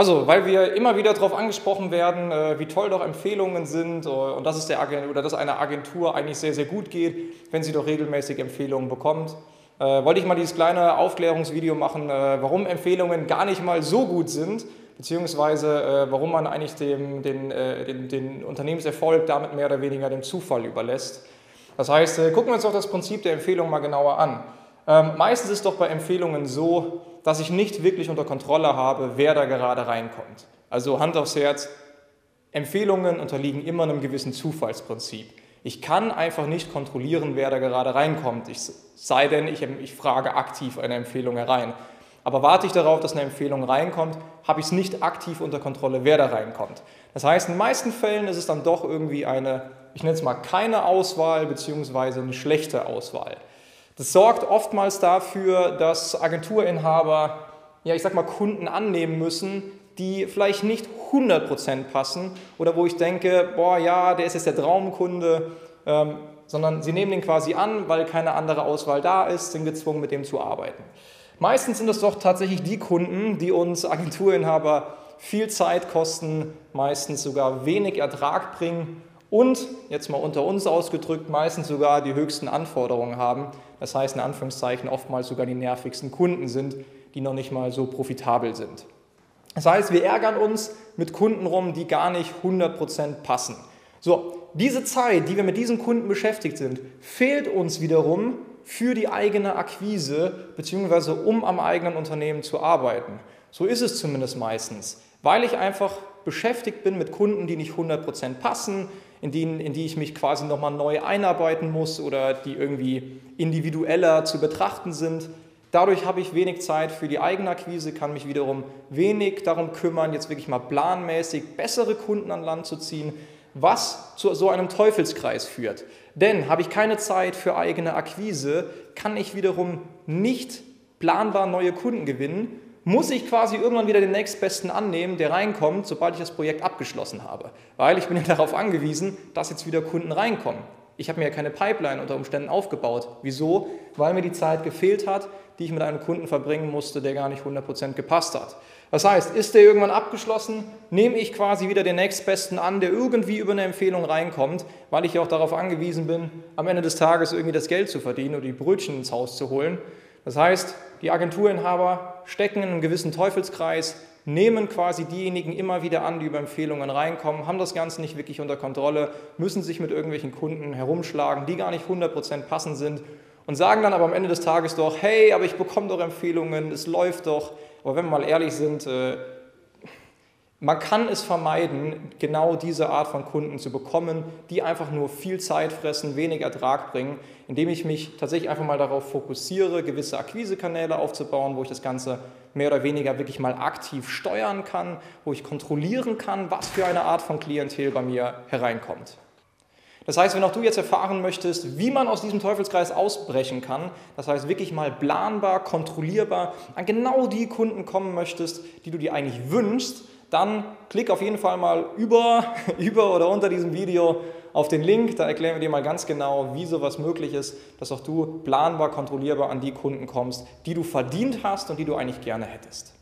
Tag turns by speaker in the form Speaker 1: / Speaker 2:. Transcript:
Speaker 1: Also, weil wir immer wieder darauf angesprochen werden, äh, wie toll doch Empfehlungen sind äh, und dass es der Agent oder dass einer Agentur eigentlich sehr, sehr gut geht, wenn sie doch regelmäßig Empfehlungen bekommt. Äh, wollte ich mal dieses kleine Aufklärungsvideo machen, warum Empfehlungen gar nicht mal so gut sind, beziehungsweise warum man eigentlich dem, den, den, den Unternehmenserfolg damit mehr oder weniger dem Zufall überlässt. Das heißt, gucken wir uns doch das Prinzip der Empfehlung mal genauer an. Ähm, meistens ist doch bei Empfehlungen so, dass ich nicht wirklich unter Kontrolle habe, wer da gerade reinkommt. Also Hand aufs Herz, Empfehlungen unterliegen immer einem gewissen Zufallsprinzip. Ich kann einfach nicht kontrollieren, wer da gerade reinkommt, ich, sei denn, ich, ich frage aktiv eine Empfehlung herein. Aber warte ich darauf, dass eine Empfehlung reinkommt, habe ich es nicht aktiv unter Kontrolle, wer da reinkommt. Das heißt, in den meisten Fällen ist es dann doch irgendwie eine, ich nenne es mal keine Auswahl beziehungsweise eine schlechte Auswahl. Das sorgt oftmals dafür, dass Agenturinhaber, ja, ich sag mal, Kunden annehmen müssen, die vielleicht nicht 100% passen oder wo ich denke, boah, ja, der ist jetzt der Traumkunde, ähm, sondern sie nehmen den quasi an, weil keine andere Auswahl da ist, sind gezwungen, mit dem zu arbeiten. Meistens sind es doch tatsächlich die Kunden, die uns Agenturinhaber viel Zeit kosten, meistens sogar wenig Ertrag bringen und, jetzt mal unter uns ausgedrückt, meistens sogar die höchsten Anforderungen haben, das heißt in Anführungszeichen oftmals sogar die nervigsten Kunden sind, die noch nicht mal so profitabel sind. Das heißt, wir ärgern uns mit Kunden rum, die gar nicht 100% passen. So, diese Zeit, die wir mit diesen Kunden beschäftigt sind, fehlt uns wiederum für die eigene Akquise bzw. um am eigenen Unternehmen zu arbeiten. So ist es zumindest meistens, weil ich einfach beschäftigt bin mit Kunden, die nicht 100% passen, in die, in die ich mich quasi nochmal neu einarbeiten muss oder die irgendwie individueller zu betrachten sind. Dadurch habe ich wenig Zeit für die Eigenakquise, kann mich wiederum wenig darum kümmern, jetzt wirklich mal planmäßig bessere Kunden an Land zu ziehen, was zu so einem Teufelskreis führt. Denn habe ich keine Zeit für eigene Akquise, kann ich wiederum nicht planbar neue Kunden gewinnen muss ich quasi irgendwann wieder den nächstbesten annehmen, der reinkommt, sobald ich das Projekt abgeschlossen habe. Weil ich bin ja darauf angewiesen, dass jetzt wieder Kunden reinkommen. Ich habe mir ja keine Pipeline unter Umständen aufgebaut. Wieso? Weil mir die Zeit gefehlt hat, die ich mit einem Kunden verbringen musste, der gar nicht 100% gepasst hat. Das heißt, ist der irgendwann abgeschlossen, nehme ich quasi wieder den nächstbesten an, der irgendwie über eine Empfehlung reinkommt, weil ich ja auch darauf angewiesen bin, am Ende des Tages irgendwie das Geld zu verdienen oder die Brötchen ins Haus zu holen. Das heißt, die Agenturinhaber stecken in einem gewissen Teufelskreis, nehmen quasi diejenigen immer wieder an, die über Empfehlungen reinkommen, haben das Ganze nicht wirklich unter Kontrolle, müssen sich mit irgendwelchen Kunden herumschlagen, die gar nicht 100% passend sind und sagen dann aber am Ende des Tages doch, hey, aber ich bekomme doch Empfehlungen, es läuft doch. Aber wenn wir mal ehrlich sind, äh, man kann es vermeiden, genau diese Art von Kunden zu bekommen, die einfach nur viel Zeit fressen, wenig Ertrag bringen, indem ich mich tatsächlich einfach mal darauf fokussiere, gewisse Akquisekanäle aufzubauen, wo ich das Ganze mehr oder weniger wirklich mal aktiv steuern kann, wo ich kontrollieren kann, was für eine Art von Klientel bei mir hereinkommt. Das heißt, wenn auch du jetzt erfahren möchtest, wie man aus diesem Teufelskreis ausbrechen kann, das heißt wirklich mal planbar, kontrollierbar an genau die Kunden kommen möchtest, die du dir eigentlich wünschst, dann klick auf jeden Fall mal über, über oder unter diesem Video auf den Link. Da erklären wir dir mal ganz genau, wie sowas möglich ist, dass auch du planbar, kontrollierbar an die Kunden kommst, die du verdient hast und die du eigentlich gerne hättest.